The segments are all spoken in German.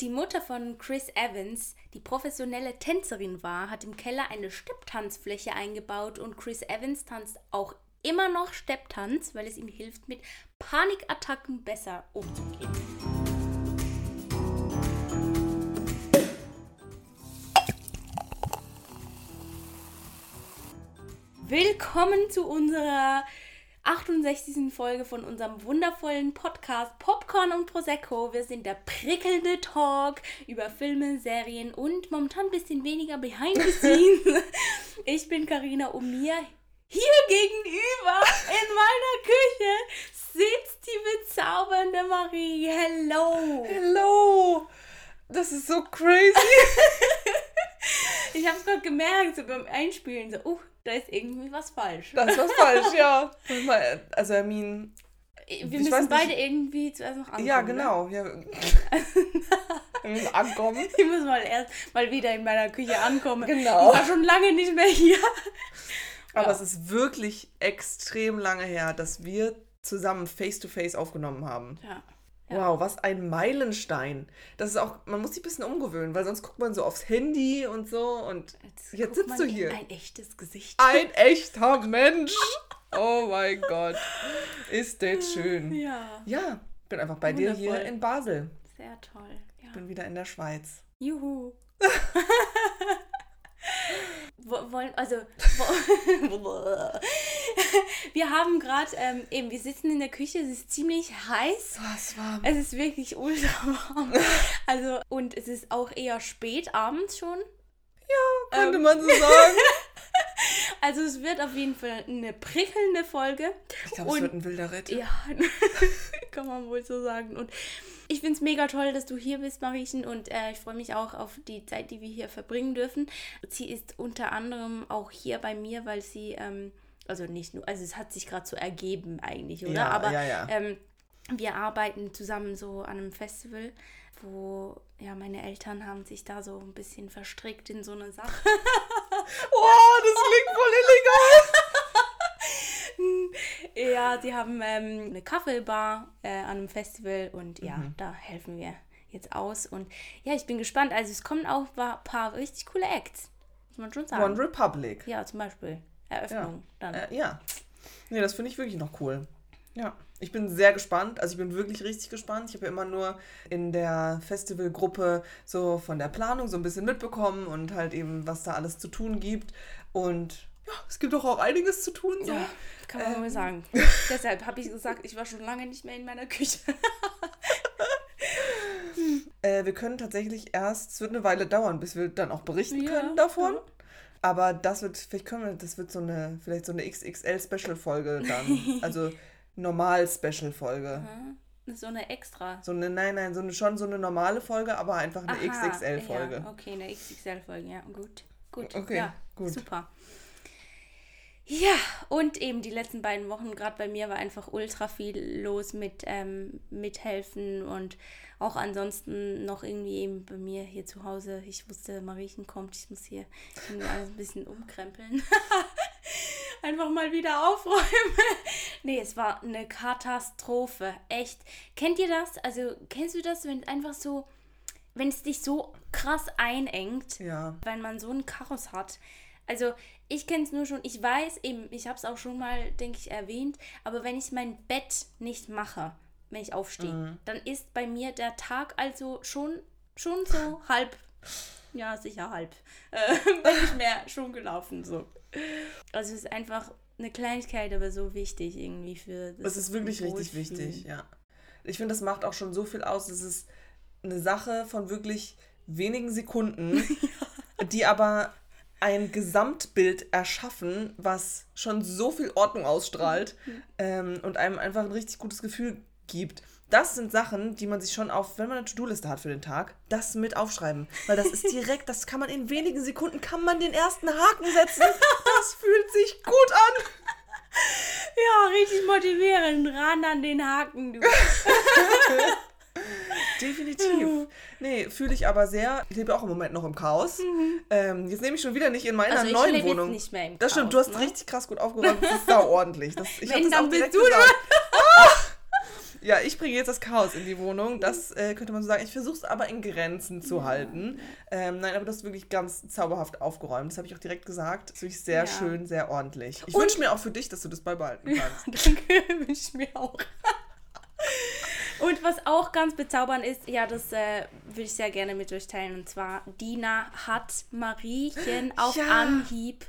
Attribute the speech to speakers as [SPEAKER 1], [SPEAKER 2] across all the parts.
[SPEAKER 1] Die Mutter von Chris Evans, die professionelle Tänzerin war, hat im Keller eine Stepptanzfläche eingebaut und Chris Evans tanzt auch immer noch Stepptanz, weil es ihm hilft, mit Panikattacken besser umzugehen. Willkommen zu unserer 68. Folge von unserem wundervollen Podcast Popcorn und Prosecco. Wir sind der prickelnde Talk über Filme, Serien und momentan ein bisschen weniger Behind the Scenes. Ich bin Karina und mir hier gegenüber in meiner Küche sitzt die bezaubernde Marie. Hello.
[SPEAKER 2] Hello. Das ist so crazy.
[SPEAKER 1] ich habe es gerade gemerkt, so beim Einspielen, so, uh, da ist irgendwie was falsch.
[SPEAKER 2] Da ist was falsch, ja. Also, I mean.
[SPEAKER 1] Wir müssen beide irgendwie zuerst noch ankommen.
[SPEAKER 2] Ja, ne? genau. Ne? Ja. Wir müssen ankommen.
[SPEAKER 1] Ich muss mal erst mal wieder in meiner Küche ankommen.
[SPEAKER 2] Genau.
[SPEAKER 1] Ich war schon lange nicht mehr hier.
[SPEAKER 2] Aber ja. es ist wirklich extrem lange her, dass wir zusammen face-to-face -face aufgenommen haben.
[SPEAKER 1] Ja.
[SPEAKER 2] Wow, was ein Meilenstein. Das ist auch, man muss sich ein bisschen umgewöhnen, weil sonst guckt man so aufs Handy und so und jetzt, jetzt sitzt du hier.
[SPEAKER 1] Ein echtes Gesicht.
[SPEAKER 2] Ein echter Mensch. Oh mein Gott. Ist das schön.
[SPEAKER 1] Ja.
[SPEAKER 2] Ja, bin einfach bei Wundervoll. dir hier in Basel.
[SPEAKER 1] Sehr toll.
[SPEAKER 2] Ja. Bin wieder in der Schweiz.
[SPEAKER 1] Juhu. wollen, also wir haben gerade ähm, eben, wir sitzen in der Küche, es ist ziemlich heiß.
[SPEAKER 2] Was warm.
[SPEAKER 1] Es ist wirklich ultra warm. Also und es ist auch eher spät abends schon.
[SPEAKER 2] Ja, könnte ähm, man so sagen.
[SPEAKER 1] Also es wird auf jeden Fall eine prickelnde Folge.
[SPEAKER 2] Ich glaube, es wird ein wilder Ritt.
[SPEAKER 1] Ja, kann man wohl so sagen. Und ich finde es mega toll, dass du hier bist, Mariechen, und äh, ich freue mich auch auf die Zeit, die wir hier verbringen dürfen. Sie ist unter anderem auch hier bei mir, weil sie, ähm, also nicht nur, also es hat sich gerade so ergeben eigentlich, oder?
[SPEAKER 2] Ja,
[SPEAKER 1] Aber
[SPEAKER 2] ja, ja.
[SPEAKER 1] Ähm, wir arbeiten zusammen so an einem Festival, wo ja meine Eltern haben sich da so ein bisschen verstrickt in so eine Sache.
[SPEAKER 2] wow, das klingt voll illegal.
[SPEAKER 1] ja, sie haben ähm, eine Kaffeebar äh, an einem Festival und ja, mhm. da helfen wir jetzt aus. Und ja, ich bin gespannt. Also es kommen auch ein paar richtig coole Acts. Muss man schon sagen.
[SPEAKER 2] One Republic.
[SPEAKER 1] Ja, zum Beispiel. Eröffnung
[SPEAKER 2] ja. dann. Äh, ja. Nee, das finde ich wirklich noch cool. Ja. Ich bin sehr gespannt. Also ich bin wirklich richtig gespannt. Ich habe ja immer nur in der Festivalgruppe so von der Planung so ein bisschen mitbekommen und halt eben, was da alles zu tun gibt. Und ja, es gibt doch auch einiges zu tun. So.
[SPEAKER 1] Ja, kann man ähm. wohl sagen. Deshalb habe ich gesagt, ich war schon lange nicht mehr in meiner Küche.
[SPEAKER 2] äh, wir können tatsächlich erst, es wird eine Weile dauern, bis wir dann auch berichten ja, können davon. Ja. Aber das wird, vielleicht können wir, das wird so eine, vielleicht so eine XXL-Special-Folge dann. also Normal-Special-Folge.
[SPEAKER 1] So eine extra.
[SPEAKER 2] So eine, nein, nein, so eine, schon so eine normale Folge, aber einfach eine XXL-Folge.
[SPEAKER 1] Ja, okay, eine XXL-Folge, ja, gut. Gut.
[SPEAKER 2] Okay,
[SPEAKER 1] ja,
[SPEAKER 2] gut.
[SPEAKER 1] Super. Ja, und eben die letzten beiden Wochen, gerade bei mir, war einfach ultra viel los mit ähm, Mithelfen und auch ansonsten noch irgendwie eben bei mir hier zu Hause. Ich wusste, Mariechen kommt, ich muss hier alles ein bisschen umkrempeln. einfach mal wieder aufräumen. nee, es war eine Katastrophe. Echt. Kennt ihr das? Also, kennst du das, wenn einfach so, wenn es dich so krass einengt,
[SPEAKER 2] ja.
[SPEAKER 1] wenn man so ein Chaos hat? Also ich kenne es nur schon, ich weiß eben, ich habe es auch schon mal, denke ich, erwähnt, aber wenn ich mein Bett nicht mache, wenn ich aufstehe, mhm. dann ist bei mir der Tag also schon, schon so halb, ja sicher halb, äh, wenn nicht mehr schon gelaufen so. Also es ist einfach eine Kleinigkeit, aber so wichtig irgendwie für
[SPEAKER 2] das. Es ist wirklich richtig wichtig, ja. Ich finde, das macht auch schon so viel aus. Es ist eine Sache von wirklich wenigen Sekunden, ja. die aber ein Gesamtbild erschaffen, was schon so viel Ordnung ausstrahlt mhm. ähm, und einem einfach ein richtig gutes Gefühl gibt. Das sind Sachen, die man sich schon auf, wenn man eine To-Do-Liste hat für den Tag, das mit aufschreiben. Weil das ist direkt, das kann man in wenigen Sekunden, kann man den ersten Haken setzen. Das fühlt sich gut an.
[SPEAKER 1] Ja, richtig motivierend. Ran an den Haken, du.
[SPEAKER 2] Definitiv. Nee, fühle ich aber sehr. Ich lebe auch im Moment noch im Chaos. Mhm. Ähm, jetzt nehme ich schon wieder nicht in meiner
[SPEAKER 1] also
[SPEAKER 2] neuen
[SPEAKER 1] lebe
[SPEAKER 2] Wohnung.
[SPEAKER 1] Jetzt nicht mehr im
[SPEAKER 2] das stimmt, du hast ne? richtig krass gut aufgeräumt. Das ist da ordentlich. Das, ich
[SPEAKER 1] Wenn,
[SPEAKER 2] das
[SPEAKER 1] dann
[SPEAKER 2] auch
[SPEAKER 1] bist du
[SPEAKER 2] gesagt. Ja, ich bringe jetzt das Chaos in die Wohnung. Das äh, könnte man so sagen. Ich versuche es aber in Grenzen zu ja. halten. Ähm, nein, aber das ist wirklich ganz zauberhaft aufgeräumt. Das habe ich auch direkt gesagt. Das ist wirklich sehr ja. schön, sehr ordentlich. Ich wünsche mir auch für dich, dass du das beibehalten kannst.
[SPEAKER 1] Ja, danke, wünsche ich mir auch. Und was auch ganz bezaubernd ist, ja, das äh, würde ich sehr gerne mit euch teilen. Und zwar, Dina hat Mariechen auf ja. Anhieb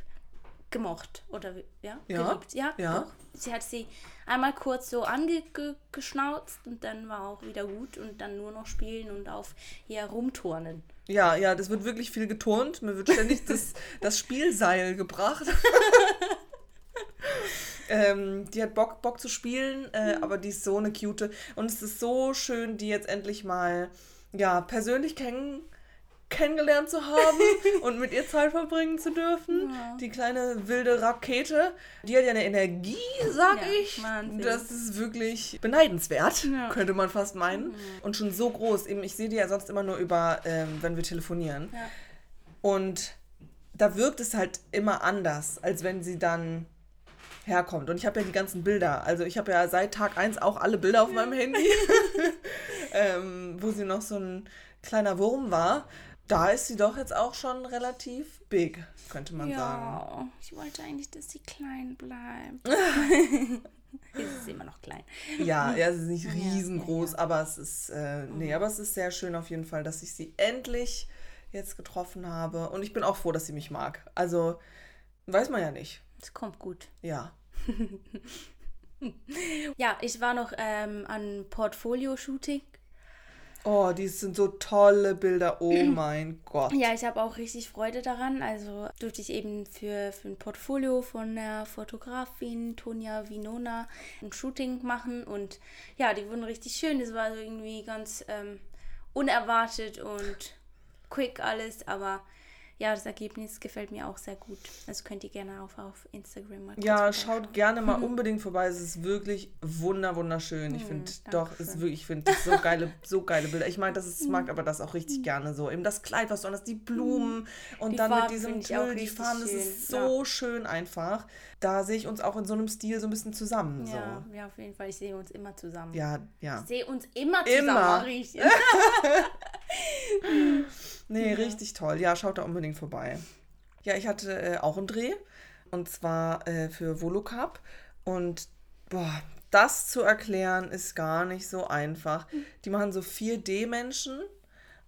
[SPEAKER 1] gemocht. Oder ja, ja. geliebt. Ja, ja, doch. Sie hat sie einmal kurz so angeschnauzt und dann war auch wieder gut und dann nur noch spielen und auf ihr rumturnen.
[SPEAKER 2] Ja, ja, das wird wirklich viel geturnt. Mir wird ständig das, das Spielseil gebracht. ähm, die hat Bock, Bock zu spielen, äh, mhm. aber die ist so eine cute. Und es ist so schön, die jetzt endlich mal ja, persönlich kennen kennengelernt zu haben und mit ihr Zeit verbringen zu dürfen. Ja. Die kleine wilde Rakete, die hat ja eine Energie, sag ja, ich. Wahnsinn. Das ist wirklich beneidenswert, ja. könnte man fast meinen. Mhm. Und schon so groß. Eben, ich sehe die ja sonst immer nur über, ähm, wenn wir telefonieren. Und da wirkt es halt immer anders, als wenn sie dann herkommt. Und ich habe ja die ganzen Bilder. Also ich habe ja seit Tag 1 auch alle Bilder auf meinem Handy, ähm, wo sie noch so ein kleiner Wurm war da ist sie doch jetzt auch schon relativ big, könnte man ja, sagen.
[SPEAKER 1] Ich wollte eigentlich, dass sie klein bleibt. ist sie immer noch klein.
[SPEAKER 2] Ja, ja, sie ist nicht riesengroß, ja, ja, aber es ist, äh, nee, aber es ist sehr schön auf jeden Fall, dass ich sie endlich jetzt getroffen habe. Und ich bin auch froh, dass sie mich mag. Also, weiß man ja nicht.
[SPEAKER 1] Es kommt gut.
[SPEAKER 2] Ja.
[SPEAKER 1] ja, ich war noch ähm, an Portfolio-Shooting
[SPEAKER 2] Oh, die sind so tolle Bilder. Oh mein Gott.
[SPEAKER 1] Ja, ich habe auch richtig Freude daran. Also durfte ich eben für, für ein Portfolio von der Fotografin Tonja Vinona ein Shooting machen. Und ja, die wurden richtig schön. Das war irgendwie ganz ähm, unerwartet und quick alles. Aber ja, das Ergebnis gefällt mir auch sehr gut. Das könnt ihr gerne auch auf Instagram
[SPEAKER 2] mal Ja, schaut gerne mal unbedingt vorbei. Es ist wirklich wunder wunderschön. Ich mhm, finde doch, es ist wirklich, ich finde so geile, so geile Bilder. Ich mag das, ich mag aber das auch richtig gerne so. Eben das Kleid, was du hast, die Blumen und die dann Farben mit diesem Tüll, die Farben, das ist so ja. schön einfach. Da sehe ich uns auch in so einem Stil so ein bisschen zusammen.
[SPEAKER 1] Ja, so. ja auf jeden Fall. Ich sehe uns immer zusammen.
[SPEAKER 2] Ja, ja.
[SPEAKER 1] Ich sehe uns immer zusammen. Immer.
[SPEAKER 2] Nee, ja. richtig toll. Ja, schaut da unbedingt vorbei. Ja, ich hatte äh, auch einen Dreh. Und zwar äh, für Volocap. Und boah, das zu erklären ist gar nicht so einfach. Die machen so 4D-Menschen.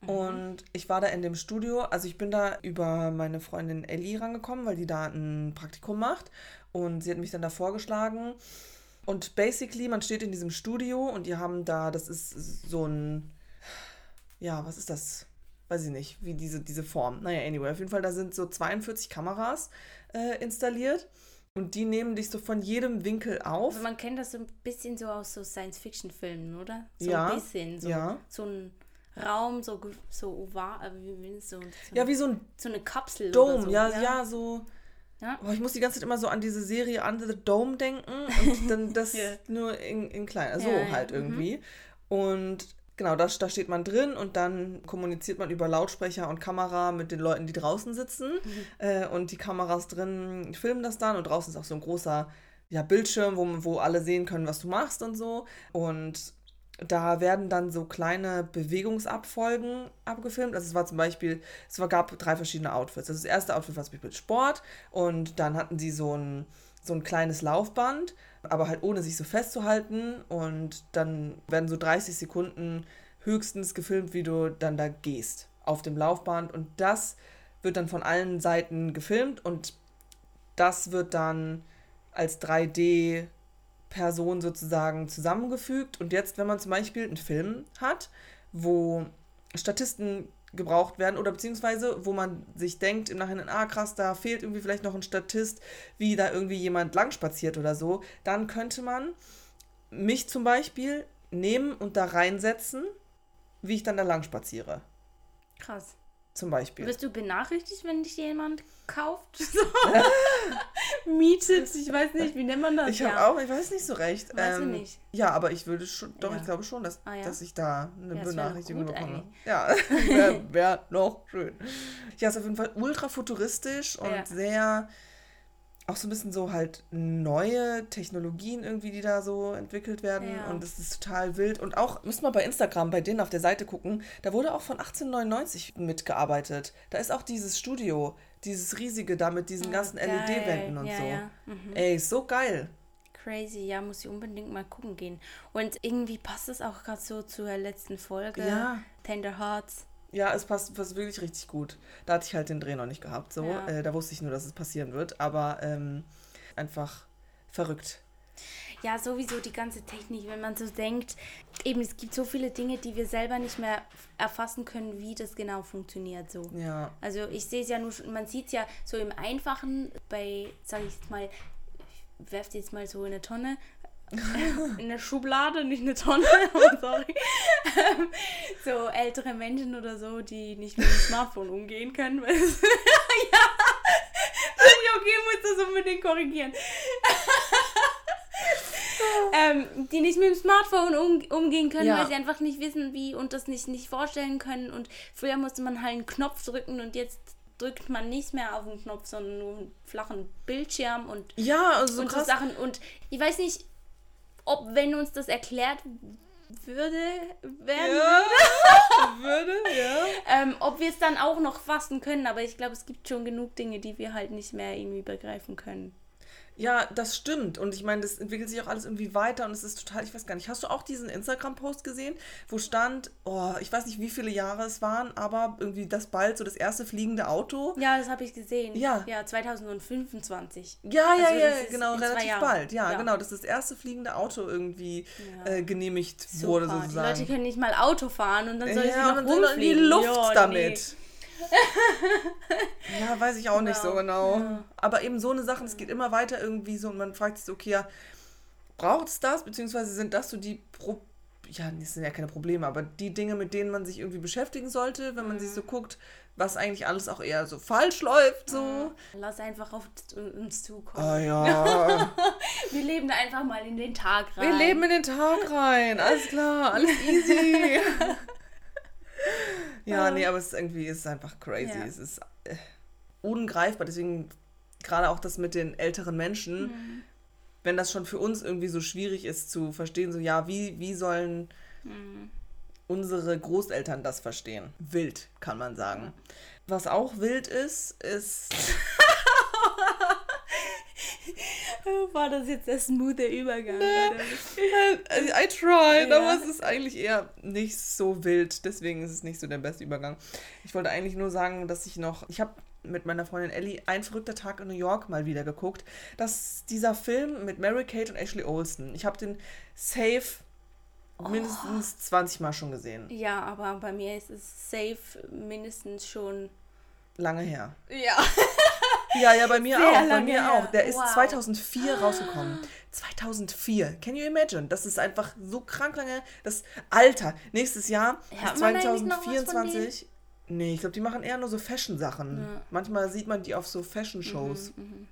[SPEAKER 2] Mhm. Und ich war da in dem Studio, also ich bin da über meine Freundin Ellie rangekommen, weil die da ein Praktikum macht. Und sie hat mich dann da vorgeschlagen. Und basically, man steht in diesem Studio und die haben da, das ist so ein, ja, was ist das? weiß ich nicht, wie diese, diese Form. Naja, anyway, auf jeden Fall, da sind so 42 Kameras äh, installiert. Und die nehmen dich so von jedem Winkel auf.
[SPEAKER 1] Also man kennt das so ein bisschen so aus so Science-Fiction-Filmen, oder? So
[SPEAKER 2] ja,
[SPEAKER 1] ein bisschen. So,
[SPEAKER 2] ja.
[SPEAKER 1] so ein Raum, so, so oval, äh, wie, so, so
[SPEAKER 2] Ja, wie so ein
[SPEAKER 1] so eine Kapsel.
[SPEAKER 2] Dome, so. ja, ja, ja, so. Ja. Oh, ich muss die ganze Zeit immer so an diese Serie Under the Dome denken und dann das ja. nur in, in klein, so ja, halt irgendwie. Mhm. Und Genau, da, da steht man drin und dann kommuniziert man über Lautsprecher und Kamera mit den Leuten, die draußen sitzen. Mhm. Äh, und die Kameras drin filmen das dann und draußen ist auch so ein großer ja, Bildschirm, wo, wo alle sehen können, was du machst und so. Und da werden dann so kleine Bewegungsabfolgen abgefilmt. Also es war zum Beispiel, es war, gab drei verschiedene Outfits. Also das erste Outfit war zum Beispiel Sport und dann hatten sie so ein, so ein kleines Laufband aber halt ohne sich so festzuhalten. Und dann werden so 30 Sekunden höchstens gefilmt, wie du dann da gehst auf dem Laufband. Und das wird dann von allen Seiten gefilmt und das wird dann als 3D Person sozusagen zusammengefügt. Und jetzt, wenn man zum Beispiel einen Film hat, wo Statisten gebraucht werden oder beziehungsweise wo man sich denkt im Nachhinein, ah krass, da fehlt irgendwie vielleicht noch ein Statist, wie da irgendwie jemand langspaziert oder so, dann könnte man mich zum Beispiel nehmen und da reinsetzen, wie ich dann da lang spaziere.
[SPEAKER 1] Krass.
[SPEAKER 2] Zum Beispiel.
[SPEAKER 1] Wirst du benachrichtigt, wenn dich jemand kauft? Mietet, ich weiß nicht, wie nennt man das?
[SPEAKER 2] Ich habe auch, ich weiß nicht so recht. Weiß ähm, nicht. Ja, aber ich würde schon, doch, ja. ich glaube schon, dass, ah, ja. dass ich da eine ja, Benachrichtigung bekomme. Eigentlich. Ja, wäre wär noch schön. Ja, ist auf jeden Fall ultra futuristisch und sehr auch so ein bisschen so halt neue Technologien irgendwie, die da so entwickelt werden.
[SPEAKER 1] Ja.
[SPEAKER 2] Und es ist total wild. Und auch, müssen wir bei Instagram, bei denen auf der Seite gucken, da wurde auch von 1899 mitgearbeitet. Da ist auch dieses Studio, dieses riesige da mit diesen ganzen
[SPEAKER 1] geil.
[SPEAKER 2] LED-Wänden und
[SPEAKER 1] Ja,
[SPEAKER 2] so.
[SPEAKER 1] ja. Mhm.
[SPEAKER 2] Ey, so geil.
[SPEAKER 1] Crazy, ja, muss ich unbedingt mal gucken gehen. Und irgendwie passt es auch gerade so zur letzten Folge.
[SPEAKER 2] Ja.
[SPEAKER 1] Tender Hearts.
[SPEAKER 2] Ja, es passt, passt wirklich richtig gut. Da hatte ich halt den Dreh noch nicht gehabt. So.
[SPEAKER 1] Ja.
[SPEAKER 2] Äh, da wusste ich nur, dass es passieren wird. Aber ähm, einfach verrückt.
[SPEAKER 1] Ja, sowieso die ganze Technik, wenn man so denkt, eben es gibt so viele Dinge, die wir selber nicht mehr erfassen können, wie das genau funktioniert so.
[SPEAKER 2] Ja.
[SPEAKER 1] Also ich sehe es ja nur, schon- man sieht es ja so im Einfachen bei, sage ich jetzt mal, ich werfe jetzt mal so in eine Tonne, in eine Schublade, nicht eine Tonne, oh, sorry. Ähm, so ältere Menschen oder so, die nicht mit dem Smartphone umgehen können. Weil es, ja, okay, ich muss das unbedingt korrigieren. ähm, die nicht mit dem Smartphone um, umgehen können,
[SPEAKER 2] Ja.
[SPEAKER 1] weil sie einfach nicht wissen, wie und das nicht, nicht vorstellen können. Und früher musste man halt einen Knopf drücken und jetzt drückt man nicht mehr auf den Knopf, sondern nur einen flachen Bildschirm und,
[SPEAKER 2] Ja, also so
[SPEAKER 1] und so. Sachen. Und ich weiß nicht, ob wenn uns das erklärt würde, werden,
[SPEAKER 2] Ja, würde, ja.
[SPEAKER 1] ähm, ob wir es dann auch noch fassen können. Aber ich glaube, es gibt schon genug Dinge, die wir halt nicht mehr irgendwie begreifen können.
[SPEAKER 2] Ja, das stimmt. Und ich meine, das entwickelt sich auch alles irgendwie weiter und es ist total, ich weiß gar nicht, hast du auch diesen Instagram-Post gesehen, wo stand, oh, ich weiß nicht, wie viele Jahre es waren, aber irgendwie das bald so das erste fliegende Auto.
[SPEAKER 1] Ja, das habe ich gesehen.
[SPEAKER 2] Ja.
[SPEAKER 1] Ja, 2025.
[SPEAKER 2] Ja, ja,
[SPEAKER 1] Also
[SPEAKER 2] ja, genau, relativ bald. Ja,
[SPEAKER 1] Ja.
[SPEAKER 2] genau, dass das erste fliegende Auto irgendwie
[SPEAKER 1] Ja.
[SPEAKER 2] äh, genehmigt
[SPEAKER 1] Super.
[SPEAKER 2] wurde
[SPEAKER 1] Die
[SPEAKER 2] sozusagen.
[SPEAKER 1] Leute können nicht mal Auto fahren und dann soll sie
[SPEAKER 2] ja,
[SPEAKER 1] noch
[SPEAKER 2] soll noch in die
[SPEAKER 1] rumfliegen.
[SPEAKER 2] Luft
[SPEAKER 1] Ja,
[SPEAKER 2] damit. ja, weiß ich auch nicht so
[SPEAKER 1] Ja,
[SPEAKER 2] genau.
[SPEAKER 1] ja.
[SPEAKER 2] Aber eben so eine Sache, es geht immer weiter irgendwie so und man fragt sich, okay, ja, braucht es das? Beziehungsweise sind das so die Pro ja, das sind ja keine Probleme, aber die Dinge, mit denen man sich irgendwie beschäftigen sollte, wenn man sich so guckt, was eigentlich alles auch eher so falsch läuft, so.
[SPEAKER 1] Lass einfach auf uns zukommen.
[SPEAKER 2] Ah ja.
[SPEAKER 1] Wir leben da einfach mal in den Tag rein.
[SPEAKER 2] Wir leben in den Tag rein. Alles klar, alles easy. ja, nee, aber es ist irgendwie es ist einfach crazy.
[SPEAKER 1] Ja.
[SPEAKER 2] Es ist äh, ungreifbar. Deswegen gerade auch das mit den älteren Menschen,
[SPEAKER 1] Mhm.
[SPEAKER 2] wenn das schon für uns irgendwie so schwierig ist zu verstehen, so ja, wie, wie sollen
[SPEAKER 1] Mhm.
[SPEAKER 2] unsere Großeltern das verstehen? Wild, kann man sagen. Was auch wild ist, ist.
[SPEAKER 1] War das jetzt der smooth Übergang?
[SPEAKER 2] I, I tried,
[SPEAKER 1] Ja.
[SPEAKER 2] aber es ist eigentlich eher nicht so wild. Deswegen ist es nicht so der beste Übergang. Ich wollte eigentlich nur sagen, dass ich noch. Ich habe mit meiner Freundin Ellie ein verrückter Tag in New York mal wieder geguckt. Das dieser Film mit Mary Kate und Ashley Olsen. Ich habe den safe mindestens 20 Mal schon gesehen.
[SPEAKER 1] Ja, aber bei mir ist es safe mindestens schon.
[SPEAKER 2] Lange her.
[SPEAKER 1] Ja.
[SPEAKER 2] Ja, ja, bei mir
[SPEAKER 1] Sehr
[SPEAKER 2] auch. Bei mir
[SPEAKER 1] her.
[SPEAKER 2] auch. Der ist
[SPEAKER 1] Wow.
[SPEAKER 2] 2004 rausgekommen. 2004. Can you imagine? Das ist einfach so krank lange. Das Alter. Nächstes Jahr,
[SPEAKER 1] von
[SPEAKER 2] 2024. Nee, ich glaube, die machen eher nur so Fashion-Sachen.
[SPEAKER 1] Ja.
[SPEAKER 2] Manchmal sieht man die auf so Fashion-Shows.
[SPEAKER 1] Mhm,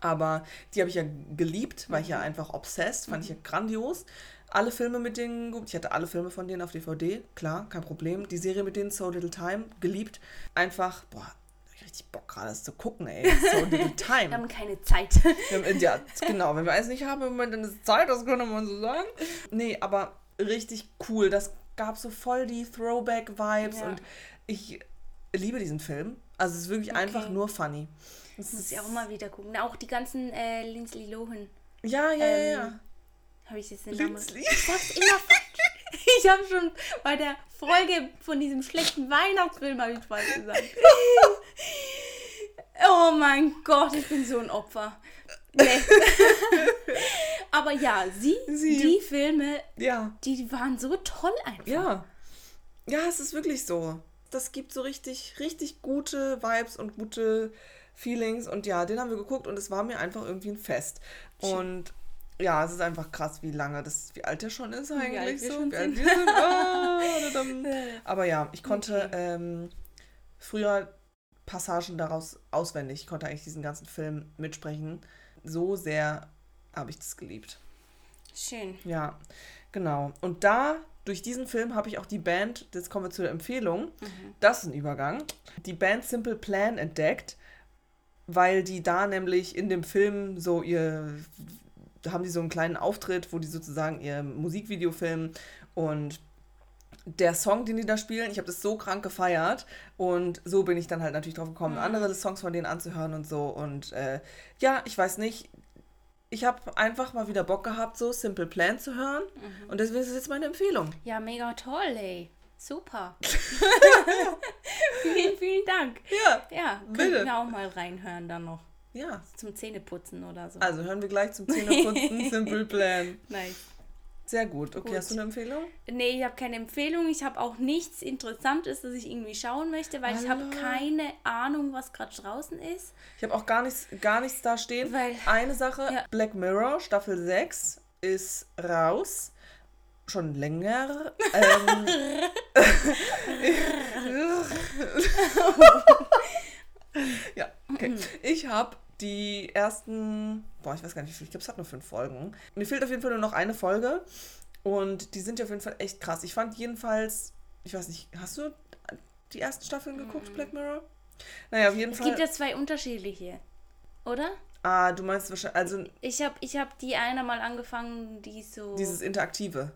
[SPEAKER 2] Aber die habe ich ja geliebt, war ich ja einfach obsessed, fand ich ja grandios. Alle Filme mit denen, ich hatte alle Filme von denen auf DVD, klar, kein Problem. Die Serie mit denen, So Little Time, geliebt. Einfach, boah, richtig Bock gerade das zu gucken, ey. So Little
[SPEAKER 1] Wir
[SPEAKER 2] Time.
[SPEAKER 1] haben keine Zeit.
[SPEAKER 2] Wir haben- Ja, genau, wenn wir eins nicht haben im Moment, dann ist Zeit, das könnte man so sagen. Nee, aber richtig cool. Das gab so voll die Throwback-Vibes
[SPEAKER 1] Ja.
[SPEAKER 2] und ich liebe diesen Film. Also es ist wirklich
[SPEAKER 1] Okay.
[SPEAKER 2] einfach nur funny. Es
[SPEAKER 1] Muss ich auch mal wieder gucken. Auch die ganzen äh, Lindsay Lohan.
[SPEAKER 2] Ja, ja, ja,
[SPEAKER 1] Ähm,
[SPEAKER 2] ja.
[SPEAKER 1] Habe ich jetzt den Namen?
[SPEAKER 2] Lindsay.
[SPEAKER 1] Ich sag's immer falsch. Ich habe schon bei der Folge von diesem schlechten Weihnachtsfilm habe ich falsch gesagt. Oh mein Gott, ich bin so ein Opfer. Nee. Aber ja, sie,
[SPEAKER 2] Sie.
[SPEAKER 1] die Filme,
[SPEAKER 2] Ja,
[SPEAKER 1] die waren so toll einfach.
[SPEAKER 2] ja. Ja, es ist wirklich so. Das gibt so richtig, richtig gute Vibes und gute Feelings. Und ja, den haben wir geguckt und es war mir einfach irgendwie ein Fest. Und ja, es ist einfach krass, wie lange das, wie alt der schon ist eigentlich
[SPEAKER 1] alt wir
[SPEAKER 2] so.
[SPEAKER 1] schon
[SPEAKER 2] wie alt
[SPEAKER 1] sind.
[SPEAKER 2] wir sind. Ah, Aber ja, ich konnte
[SPEAKER 1] Okay.
[SPEAKER 2] ähm, früher Passagen daraus auswendig. Ich konnte eigentlich diesen ganzen Film mitsprechen. So sehr habe ich das geliebt.
[SPEAKER 1] Schön.
[SPEAKER 2] Ja, genau. Und da, durch diesen Film, habe ich auch die Band, jetzt kommen wir zu der Empfehlung,
[SPEAKER 1] Mhm.
[SPEAKER 2] das ist ein Übergang, die Band Simple Plan entdeckt. weil die da nämlich in dem Film so ihr, da haben die so einen kleinen Auftritt, wo die sozusagen ihr Musikvideo filmen und der Song, den die da spielen, ich habe das so krank gefeiert und so bin ich dann halt natürlich drauf gekommen, mhm. andere Songs von denen anzuhören und so und äh, ja, ich weiß nicht, ich habe einfach mal wieder Bock gehabt, so Simple Plan zu hören mhm. und deswegen ist es jetzt meine Empfehlung.
[SPEAKER 1] Ja, mega toll, ey. Super. vielen, vielen Dank. Ja. Ja, können wir auch mal reinhören dann noch. Ja. Zum Zähneputzen oder so.
[SPEAKER 2] Also hören wir gleich zum Zähneputzen Simple Plan. Nice. Sehr gut. Okay, gut. hast du eine Empfehlung?
[SPEAKER 1] Nee, ich habe keine Empfehlung. Ich habe auch nichts Interessantes, das ich irgendwie schauen möchte, weil Hallo. ich habe keine Ahnung, was gerade draußen ist.
[SPEAKER 2] Ich habe auch gar nichts, gar nichts da stehen. Weil, Eine Sache, ja. Black Mirror, Staffel 6 ist raus schon länger. Ähm, ja, okay. Ich habe die ersten, boah, ich weiß gar nicht, ich glaube, es hat nur fünf Folgen. Mir fehlt auf jeden Fall nur noch eine Folge und die sind ja auf jeden Fall echt krass. Ich fand jedenfalls, ich weiß nicht, hast du die ersten Staffeln geguckt, Black Mirror?
[SPEAKER 1] Naja, auf jeden es Fall. Es gibt ja zwei unterschiedliche, oder?
[SPEAKER 2] Ah, du meinst wahrscheinlich, also.
[SPEAKER 1] Ich habe ich hab die eine mal angefangen, die so.
[SPEAKER 2] Dieses Interaktive.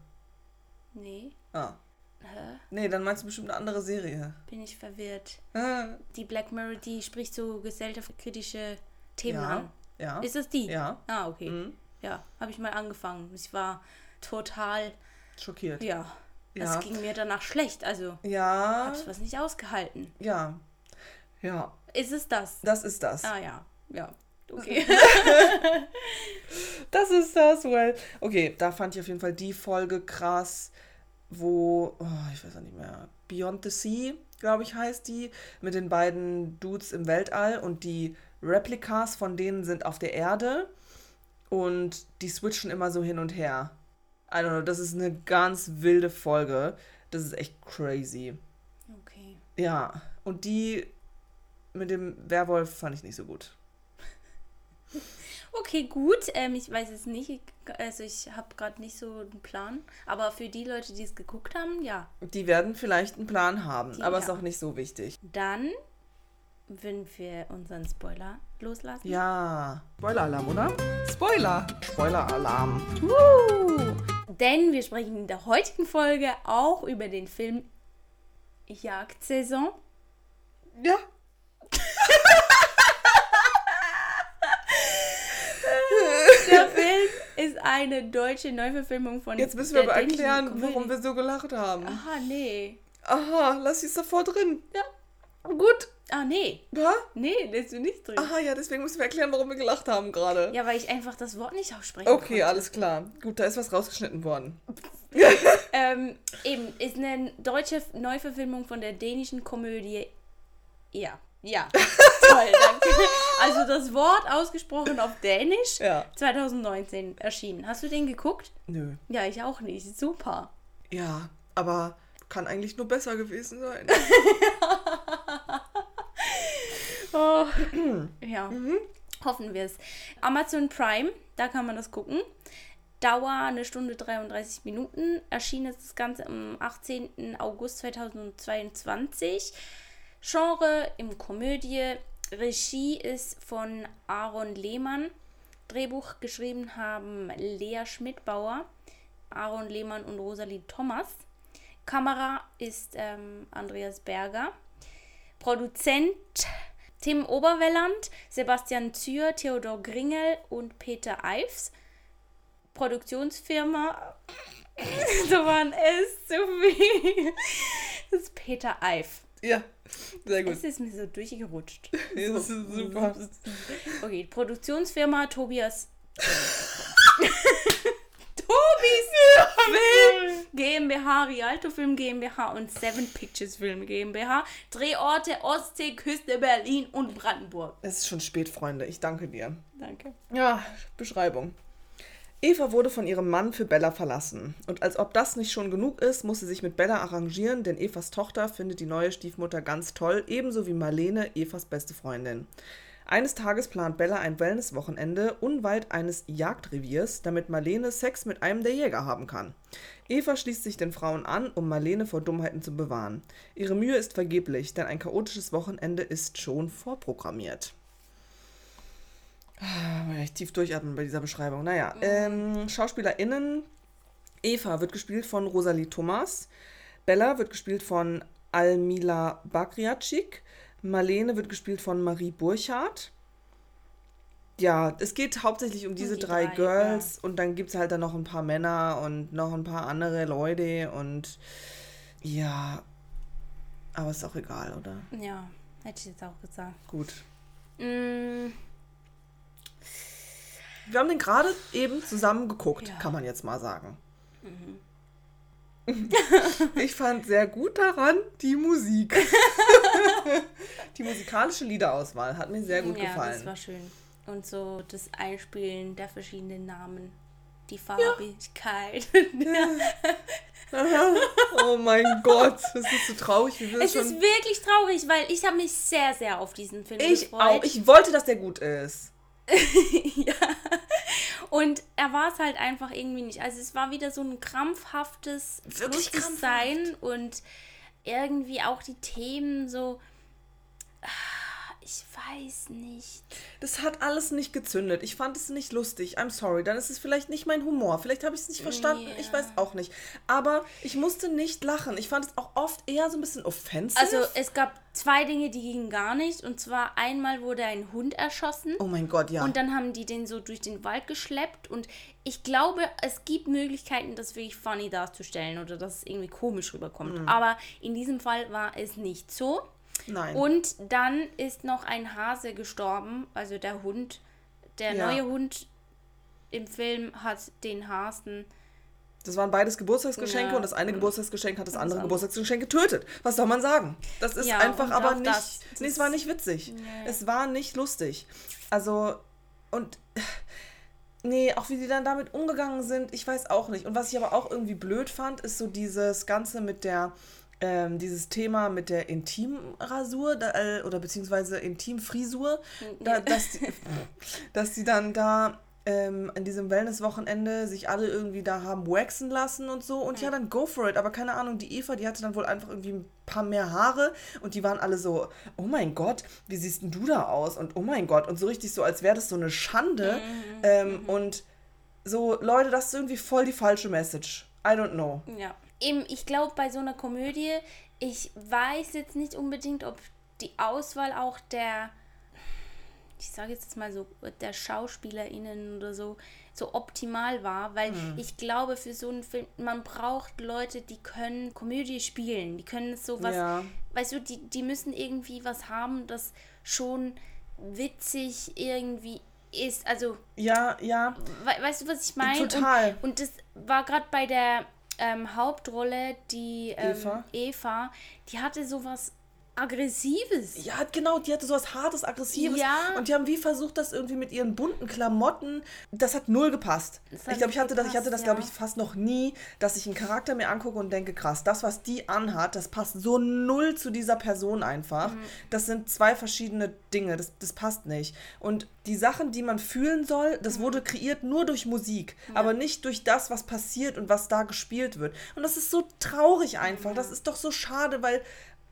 [SPEAKER 2] Nee. Ah. Hä? Nee, dann meinst du bestimmt eine andere Serie.
[SPEAKER 1] Bin ich verwirrt. Ah. Die Black Mirror, die spricht so gesellschaftskritische Themen ja. an. Ja. Ist es die? Ja. Ah, okay. Mhm. Ja, habe ich mal angefangen. Ich war total
[SPEAKER 2] schockiert.
[SPEAKER 1] Ja. Es ging mir danach schlecht. Also, ja. habe ich was nicht ausgehalten.
[SPEAKER 2] Ja. Ja.
[SPEAKER 1] Ist es das?
[SPEAKER 2] Das ist das.
[SPEAKER 1] Ah, ja. Ja. Okay.
[SPEAKER 2] das ist das, well. Okay, da fand ich auf jeden Fall die Folge krass wo, oh, ich weiß auch nicht mehr, Beyond the Sea, glaube ich, heißt die, mit den beiden Dudes im Weltall und die Replikas von denen sind auf der Erde und die switchen immer so hin und her. I don't know, das ist eine ganz wilde Folge. Das ist echt crazy. Okay. Ja, und die mit dem Werwolf fand ich nicht so gut.
[SPEAKER 1] Okay, gut. Ähm, ich weiß es nicht. Also ich habe gerade nicht so einen Plan. Aber für die Leute, die es geguckt haben, ja.
[SPEAKER 2] Die werden vielleicht einen Plan haben, die, aber ja. ist auch nicht so wichtig.
[SPEAKER 1] Dann würden wir unseren Spoiler loslassen.
[SPEAKER 2] Ja. Spoiler-Alarm, oder? Spoiler. Spoiler-Alarm.
[SPEAKER 1] Denn wir sprechen in der heutigen Folge auch über den Film Jagdsaison. Ja. Der Film ist eine deutsche Neuverfilmung von.
[SPEAKER 2] Jetzt müssen wir aber erklären, warum wir so gelacht haben.
[SPEAKER 1] Aha, nee.
[SPEAKER 2] Aha, lass sie es davor drin.
[SPEAKER 1] Ja.
[SPEAKER 2] Gut.
[SPEAKER 1] Ah, nee.
[SPEAKER 2] Ja?
[SPEAKER 1] Nee, lässt du nicht drin.
[SPEAKER 2] Aha, ja, deswegen müssen wir erklären, warum wir gelacht haben gerade.
[SPEAKER 1] Ja, weil ich einfach das Wort nicht ausspreche.
[SPEAKER 2] Okay, konnte. alles klar. Gut, da ist was rausgeschnitten worden.
[SPEAKER 1] ähm, eben, ist eine deutsche Neuverfilmung von der dänischen Komödie. Ja. Ja, toll, danke. Also das Wort ausgesprochen auf Dänisch, ja. 2019 erschienen. Hast du den geguckt?
[SPEAKER 2] Nö.
[SPEAKER 1] Ja, ich auch nicht. Super.
[SPEAKER 2] Ja, aber kann eigentlich nur besser gewesen sein.
[SPEAKER 1] oh. ja, mhm. hoffen wir es. Amazon Prime, da kann man das gucken. Dauer eine Stunde 33 Minuten. Erschien ist das Ganze am 18. August 2022. Genre im Komödie. Regie ist von Aaron Lehmann. Drehbuch geschrieben haben Lea Schmidbauer, Aaron Lehmann und Rosalie Thomas. Kamera ist ähm, Andreas Berger. Produzent Tim Oberwelland, Sebastian Zür, Theodor Gringel und Peter Eifs. Produktionsfirma. da waren es zu viel. Das ist Peter Eif.
[SPEAKER 2] Ja, sehr gut.
[SPEAKER 1] Es ist mir so durchgerutscht.
[SPEAKER 2] Das ist super.
[SPEAKER 1] Okay, Produktionsfirma Tobias. Tobis Film GmbH, Rialto Film GmbH und Seven Pictures Film GmbH. Drehorte Ostsee, Küste Berlin und Brandenburg.
[SPEAKER 2] Es ist schon spät, Freunde. Ich danke dir.
[SPEAKER 1] Danke.
[SPEAKER 2] Ja, Beschreibung. Eva wurde von ihrem Mann für Bella verlassen. Und als ob das nicht schon genug ist, muss sie sich mit Bella arrangieren, denn Evas Tochter findet die neue Stiefmutter ganz toll, ebenso wie Marlene, Evas beste Freundin. Eines Tages plant Bella ein Wellnesswochenende unweit eines Jagdreviers, damit Marlene Sex mit einem der Jäger haben kann. Eva schließt sich den Frauen an, um Marlene vor Dummheiten zu bewahren. Ihre Mühe ist vergeblich, denn ein chaotisches Wochenende ist schon vorprogrammiert. Ah, ich tief durchatmen bei dieser Beschreibung. Naja, mhm. ähm, SchauspielerInnen. Eva wird gespielt von Rosalie Thomas. Bella wird gespielt von Almila Bakriacik. Marlene wird gespielt von Marie Burchardt. Ja, es geht hauptsächlich um diese die drei, drei, Girls ja. und dann gibt es halt dann noch ein paar Männer und noch ein paar andere Leute und ja, aber ist auch egal, oder?
[SPEAKER 1] Ja, hätte ich jetzt auch gesagt.
[SPEAKER 2] Gut. Mm. Wir haben den gerade eben zusammen geguckt, ja. kann man jetzt mal sagen. Mhm. ich fand sehr gut daran die Musik. die musikalische Liederauswahl hat mir sehr gut ja, gefallen. Ja,
[SPEAKER 1] das war schön. Und so das Einspielen der verschiedenen Namen. Die Farbigkeit.
[SPEAKER 2] Ja. oh mein Gott, das ist so traurig.
[SPEAKER 1] Wie es schon... ist wirklich traurig, weil ich habe mich sehr, sehr auf diesen Film
[SPEAKER 2] ich gefreut. Auch. Ich wollte, dass der gut ist.
[SPEAKER 1] ja. Und er war es halt einfach irgendwie nicht. Also es war wieder so ein krampfhaftes Wirklich krampfhaft. sein und irgendwie auch die Themen so. Ich weiß nicht.
[SPEAKER 2] Das hat alles nicht gezündet. Ich fand es nicht lustig. I'm sorry. Dann ist es vielleicht nicht mein Humor. Vielleicht habe ich es nicht verstanden. Yeah. Ich weiß auch nicht. Aber ich musste nicht lachen. Ich fand es auch oft eher so ein bisschen offensiv.
[SPEAKER 1] Also es gab zwei Dinge, die gingen gar nicht. Und zwar einmal wurde ein Hund erschossen.
[SPEAKER 2] Oh mein Gott, ja.
[SPEAKER 1] Und dann haben die den so durch den Wald geschleppt. Und ich glaube, es gibt Möglichkeiten, das wirklich funny darzustellen oder dass es irgendwie komisch rüberkommt. Mhm. Aber in diesem Fall war es nicht so. Nein. Und dann ist noch ein Hase gestorben, also der Hund. Der ja. neue Hund im Film hat den Hasen.
[SPEAKER 2] Das waren beides Geburtstagsgeschenke ja. und das eine Geburtstagsgeschenk hat das, das andere Geburtstagsgeschenk getötet. Was soll man sagen? Das ist ja, einfach aber nicht. Das, das nee, es war nicht witzig. Nee. Es war nicht lustig. Also, und. Nee, auch wie die dann damit umgegangen sind, ich weiß auch nicht. Und was ich aber auch irgendwie blöd fand, ist so dieses Ganze mit der ähm, dieses Thema mit der Intimrasur da, äh, oder beziehungsweise Intimfrisur, da, dass, die, dass die dann da ähm, an diesem Wellness-Wochenende sich alle irgendwie da haben waxen lassen und so. Und ja. ja, dann go for it. Aber keine Ahnung, die Eva, die hatte dann wohl einfach irgendwie ein paar mehr Haare und die waren alle so, oh mein Gott, wie siehst denn du da aus? Und oh mein Gott. Und so richtig so, als wäre das so eine Schande. Mhm. Ähm, mhm. Und so, Leute, das ist irgendwie voll die falsche Message. I don't know.
[SPEAKER 1] Ja eben, ich glaube, bei so einer Komödie, ich weiß jetzt nicht unbedingt, ob die Auswahl auch der, ich sage jetzt mal so, der SchauspielerInnen oder so, so optimal war, weil hm. ich glaube, für so einen Film, man braucht Leute, die können Komödie spielen, die können sowas, ja. weißt du, die, die müssen irgendwie was haben, das schon witzig irgendwie ist, also.
[SPEAKER 2] Ja, ja.
[SPEAKER 1] We weißt du, was ich meine? Total. Und, und das war gerade bei der ähm, Hauptrolle, die ähm, Eva. Eva, die hatte sowas Aggressives.
[SPEAKER 2] Ja, genau, die hatte sowas Hartes, Aggressives. Ja. Und die haben wie versucht, das irgendwie mit ihren bunten Klamotten. Das hat null gepasst. Ich glaube, ich hatte das, ich hatte das, ja. glaube ich, fast noch nie, dass ich einen Charakter mir angucke und denke, krass, das, was die anhat, das passt so null zu dieser Person einfach. Mhm. Das sind zwei verschiedene Dinge. Das, das passt nicht. Und die Sachen, die man fühlen soll, das mhm. wurde kreiert nur durch Musik, ja. aber nicht durch das, was passiert und was da gespielt wird. Und das ist so traurig einfach. Ja. Das ist doch so schade, weil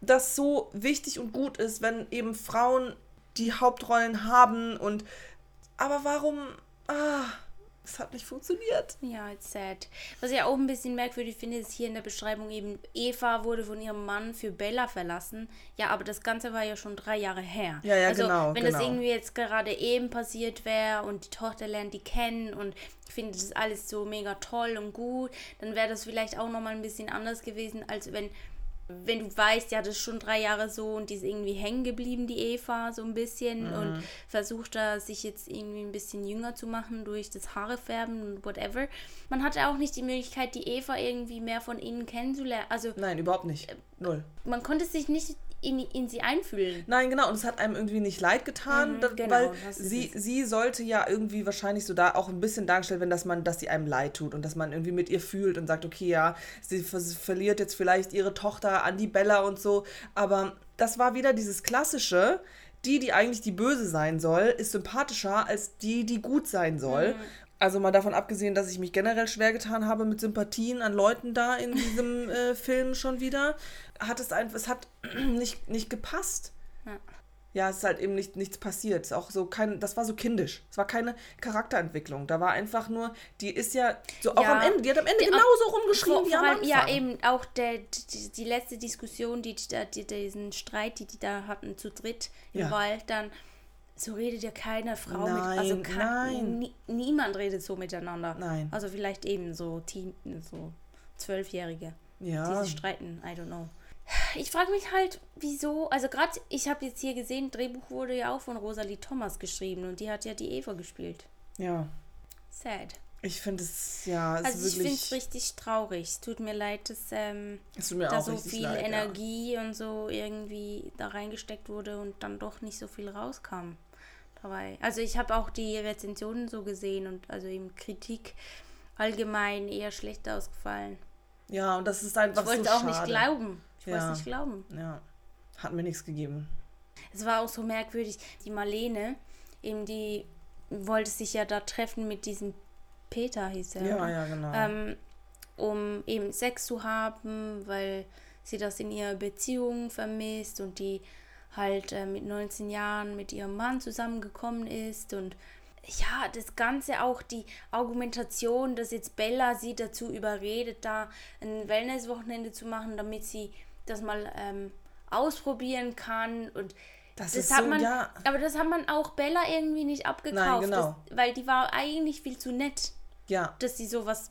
[SPEAKER 2] das so wichtig und gut ist, wenn eben Frauen die Hauptrollen haben und aber warum ah es hat nicht funktioniert.
[SPEAKER 1] Ja, it's sad. Was ich auch ein bisschen merkwürdig finde, ist hier in der Beschreibung eben, Eva wurde von ihrem Mann für Bella verlassen. Ja, aber das Ganze war ja schon drei Jahre her.
[SPEAKER 2] Ja, ja, also, genau.
[SPEAKER 1] Wenn
[SPEAKER 2] genau.
[SPEAKER 1] das irgendwie jetzt gerade eben passiert wäre und die Tochter lernt die kennen und findet das alles so mega toll und gut, dann wäre das vielleicht auch nochmal ein bisschen anders gewesen, als wenn wenn du weißt, ja, das ist schon drei Jahre so und die ist irgendwie hängen geblieben, die Eva, so ein bisschen mhm. und versucht da sich jetzt irgendwie ein bisschen jünger zu machen durch das Haarefärben und whatever. Man hatte auch nicht die Möglichkeit, die Eva irgendwie mehr von innen kennenzulernen. Also,
[SPEAKER 2] Nein, überhaupt nicht. Null.
[SPEAKER 1] Man konnte sich nicht in, in sie einfühlen.
[SPEAKER 2] Nein, genau. Und es hat einem irgendwie nicht leid getan, mhm, genau, weil sie, sie sollte ja irgendwie wahrscheinlich so da auch ein bisschen dargestellt werden, dass man, dass sie einem leid tut und dass man irgendwie mit ihr fühlt und sagt, okay, ja, sie verliert jetzt vielleicht ihre Tochter an die Bella und so. Aber das war wieder dieses klassische, die, die eigentlich die Böse sein soll, ist sympathischer als die, die gut sein soll. Mhm. Also mal davon abgesehen, dass ich mich generell schwer getan habe mit Sympathien an Leuten da in diesem äh, Film schon wieder, hat es einfach, es hat nicht, nicht gepasst. Ja. es ist halt eben nicht, nichts passiert. Es auch so kein, das war so kindisch. Es war keine Charakterentwicklung. Da war einfach nur, die ist ja so auch
[SPEAKER 1] Ja.
[SPEAKER 2] am Ende, die hat am Ende
[SPEAKER 1] Die-
[SPEAKER 2] genauso rumgeschrien
[SPEAKER 1] Vor,
[SPEAKER 2] wie am Anfang.
[SPEAKER 1] ja, eben auch der, die, die letzte Diskussion, die, die, die, diesen Streit, die die da hatten zu dritt im
[SPEAKER 2] Ja.
[SPEAKER 1] Wald, dann so redet ja keine Frau mit.
[SPEAKER 2] Nein,
[SPEAKER 1] Also kein,
[SPEAKER 2] nein.
[SPEAKER 1] Nie, niemand redet so miteinander.
[SPEAKER 2] Nein.
[SPEAKER 1] Also vielleicht eben so Teen, so Zwölfjährige, die
[SPEAKER 2] Ja,
[SPEAKER 1] sich streiten. I don't know. Ich frage mich halt, wieso, also gerade, ich habe jetzt hier gesehen, Drehbuch wurde ja auch von Rosalie Thomas geschrieben und die hat ja die Eva gespielt.
[SPEAKER 2] ja.
[SPEAKER 1] Sad.
[SPEAKER 2] Ich finde es, ja, es
[SPEAKER 1] Also
[SPEAKER 2] ist
[SPEAKER 1] ich finde es richtig traurig. Es tut mir leid, dass ähm,
[SPEAKER 2] mir
[SPEAKER 1] da so viel
[SPEAKER 2] leid,
[SPEAKER 1] Energie und so irgendwie da reingesteckt wurde und dann doch nicht so viel rauskam dabei. Also ich habe auch die Rezensionen so gesehen und also eben Kritik allgemein eher schlecht ausgefallen.
[SPEAKER 2] Ja. ja, und das ist einfach
[SPEAKER 1] Ich wollte
[SPEAKER 2] so
[SPEAKER 1] auch
[SPEAKER 2] schade.
[SPEAKER 1] nicht glauben. Ich wollte
[SPEAKER 2] Ja.
[SPEAKER 1] es nicht glauben.
[SPEAKER 2] Ja, hat mir nichts gegeben.
[SPEAKER 1] Es war auch so merkwürdig. Die Marlene, eben die wollte sich ja da treffen mit diesem Peter, hieß er.
[SPEAKER 2] Ja, ja, genau.
[SPEAKER 1] ähm, um eben Sex zu haben, weil sie das in ihrer Beziehung vermisst und die halt äh, mit 19 Jahren mit ihrem Mann zusammengekommen ist und ja, das Ganze auch die Argumentation, dass jetzt Bella sie dazu überredet, da ein Wellnesswochenende zu machen, damit sie das mal ähm, ausprobieren kann und
[SPEAKER 2] das,
[SPEAKER 1] das
[SPEAKER 2] ist
[SPEAKER 1] hat
[SPEAKER 2] so,
[SPEAKER 1] man,
[SPEAKER 2] ja,
[SPEAKER 1] aber das hat man auch Bella irgendwie nicht abgekauft,
[SPEAKER 2] genau.
[SPEAKER 1] das, weil die war eigentlich viel zu nett
[SPEAKER 2] ja.
[SPEAKER 1] dass sie sowas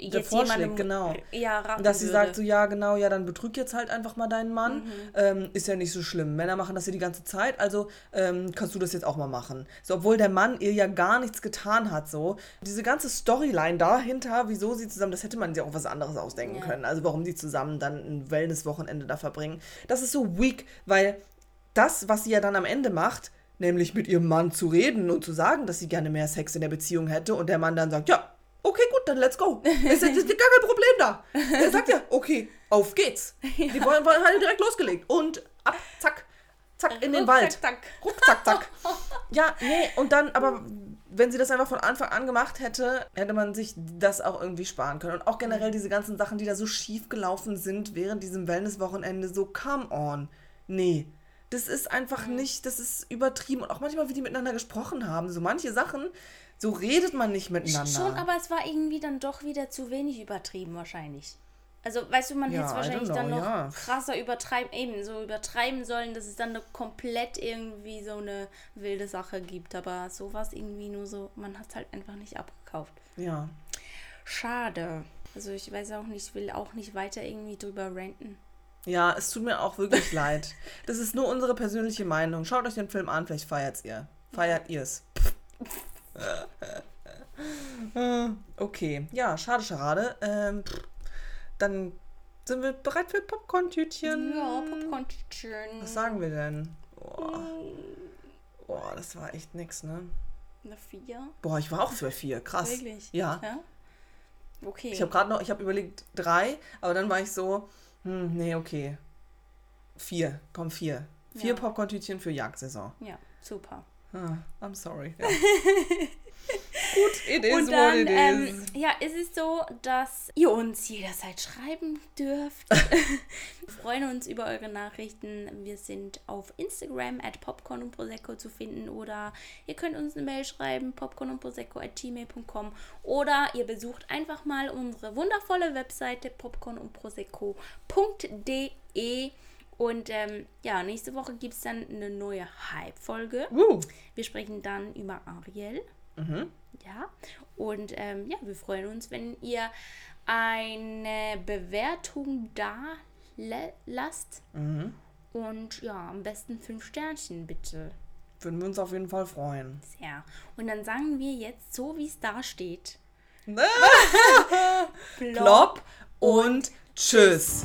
[SPEAKER 1] jetzt
[SPEAKER 2] vorschlägt, genau.
[SPEAKER 1] ja, raten
[SPEAKER 2] Dass sie
[SPEAKER 1] würde.
[SPEAKER 2] sagt so, ja genau, ja, dann betrüg jetzt halt einfach mal deinen Mann.
[SPEAKER 1] Mhm.
[SPEAKER 2] Ähm, ist ja nicht so schlimm. Männer machen das ja die ganze Zeit, also ähm, kannst du das jetzt auch mal machen. So, obwohl der Mann ihr ja gar nichts getan hat, so. Diese ganze Storyline dahinter, wieso sie zusammen, das hätte man sich auch was anderes ausdenken
[SPEAKER 1] Ja.
[SPEAKER 2] können. Also warum die zusammen dann ein Wellness-Wochenende da verbringen. Das ist so weak, weil das, was sie ja dann am Ende macht, nämlich mit ihrem Mann zu reden und zu sagen, dass sie gerne mehr Sex in der Beziehung hätte und der Mann dann sagt, ja, okay, gut, dann let's go. Es ist, ist gar kein Problem da. Er sagt ja, okay, auf geht's. Die wollen, wollen halt direkt losgelegt und ab, zack, zack, in den Wald.
[SPEAKER 1] zack.
[SPEAKER 2] Ruckzack, zack. Ja, nee, und dann, aber wenn sie das einfach von Anfang an gemacht hätte, hätte man sich das auch irgendwie sparen können. Und auch generell diese ganzen Sachen, die da so schief gelaufen sind während diesem Wellness-Wochenende, so come on. Nee. Das ist einfach nicht, das ist übertrieben. Und auch manchmal, wie die miteinander gesprochen haben. So manche Sachen, so redet man nicht miteinander.
[SPEAKER 1] Schon, aber es war irgendwie dann doch wieder zu wenig übertrieben wahrscheinlich. Also, weißt du, man
[SPEAKER 2] Ja,
[SPEAKER 1] hätte es wahrscheinlich
[SPEAKER 2] don't
[SPEAKER 1] dann
[SPEAKER 2] know,
[SPEAKER 1] noch
[SPEAKER 2] ja.
[SPEAKER 1] krasser übertreiben, eben so übertreiben sollen, dass es dann eine komplett irgendwie so eine wilde Sache gibt. Aber so war es irgendwie nur so, man hat es halt einfach nicht abgekauft.
[SPEAKER 2] Ja.
[SPEAKER 1] Schade. Also ich weiß auch nicht, ich will auch nicht weiter irgendwie drüber ranten.
[SPEAKER 2] Ja, es tut mir auch wirklich leid. Das ist nur unsere persönliche Meinung. Schaut euch den Film an, vielleicht feiert's ihr. Feiert ihr's. Okay, ja, schade, Scharade. Ähm, dann sind wir bereit für Popcorn-Tütchen.
[SPEAKER 1] Ja, Popcorn-Tütchen.
[SPEAKER 2] Was sagen wir denn? Boah. Boah, das war echt nix, ne?
[SPEAKER 1] Eine vier?
[SPEAKER 2] Boah, ich war auch für vier. Krass.
[SPEAKER 1] Wirklich?
[SPEAKER 2] Ja.
[SPEAKER 1] ja? Okay.
[SPEAKER 2] Ich habe gerade noch, ich habe überlegt drei, aber dann war ich so, hm, nee, okay. Vier, komm, vier. Vier
[SPEAKER 1] Ja.
[SPEAKER 2] Popcorn-Tütchen für Jagdsaison.
[SPEAKER 1] ja, super.
[SPEAKER 2] Ah, I'm sorry. Ja. Gut, it is
[SPEAKER 1] Und
[SPEAKER 2] what
[SPEAKER 1] dann,
[SPEAKER 2] it
[SPEAKER 1] ähm,
[SPEAKER 2] is.
[SPEAKER 1] ja, ist es so, dass ihr uns jederzeit schreiben dürft. wir freuen uns über eure Nachrichten. Wir sind auf Instagram at popcorn und prosecco zu finden oder ihr könnt uns eine Mail schreiben, popcorn und prosecco at gmail.com oder ihr besucht einfach mal unsere wundervolle Webseite popcorn und prosecco.de und ähm, ja, nächste Woche gibt es dann eine neue Hype-Folge.
[SPEAKER 2] Uh,
[SPEAKER 1] Wir sprechen dann über Ariel.
[SPEAKER 2] mhm.
[SPEAKER 1] Ja, und ähm, ja, wir freuen uns, wenn ihr eine Bewertung da lasst.
[SPEAKER 2] Mhm.
[SPEAKER 1] Und ja, am besten fünf Sternchen bitte.
[SPEAKER 2] Würden wir uns auf jeden Fall freuen.
[SPEAKER 1] Sehr. Und dann sagen wir jetzt, so wie es da steht.
[SPEAKER 2] Plop und tschüss.